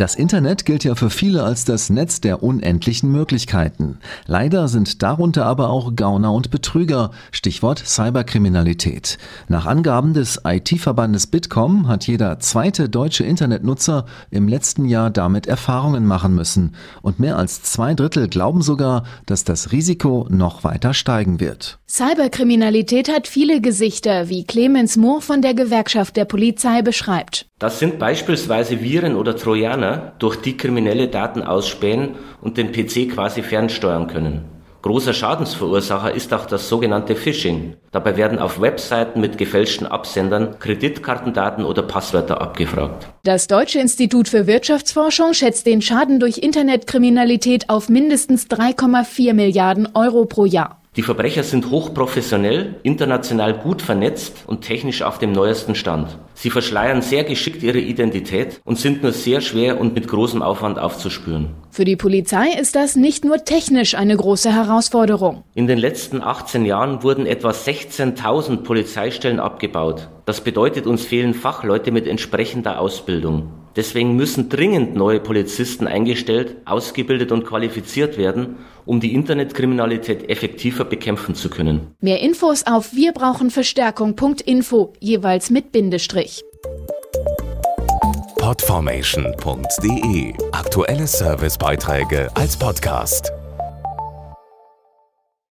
Das Internet gilt ja für viele als das Netz der unendlichen Möglichkeiten. Leider sind darunter aber auch Gauner und Betrüger, Stichwort Cyberkriminalität. Nach Angaben des IT-Verbandes Bitkom hat jeder zweite deutsche Internetnutzer im letzten Jahr damit Erfahrungen machen müssen. Und mehr als zwei Drittel glauben sogar, dass das Risiko noch weiter steigen wird. Cyberkriminalität hat viele Gesichter, wie Clemens Mohr von der Gewerkschaft der Polizei beschreibt. Das sind beispielsweise Viren oder Trojaner, durch die Kriminelle Daten ausspähen und den PC quasi fernsteuern können. Großer Schadensverursacher ist auch das sogenannte Phishing. Dabei werden auf Webseiten mit gefälschten Absendern Kreditkartendaten oder Passwörter abgefragt. Das Deutsche Institut für Wirtschaftsforschung schätzt den Schaden durch Internetkriminalität auf mindestens 3,4 Milliarden Euro pro Jahr. Die Verbrecher sind hochprofessionell, international gut vernetzt und technisch auf dem neuesten Stand. Sie verschleiern sehr geschickt ihre Identität und sind nur sehr schwer und mit großem Aufwand aufzuspüren. Für die Polizei ist das nicht nur technisch eine große Herausforderung. In den letzten 18 Jahren wurden etwa 16.000 Polizeistellen abgebaut. Das bedeutet, uns fehlen Fachleute mit entsprechender Ausbildung. Deswegen müssen dringend neue Polizisten eingestellt, ausgebildet und qualifiziert werden, um die Internetkriminalität effektiver bekämpfen zu können. Mehr Infos auf wirbrauchenverstärkung.info, jeweils mit Bindestrich. Podformation.de Aktuelle Servicebeiträge als Podcast.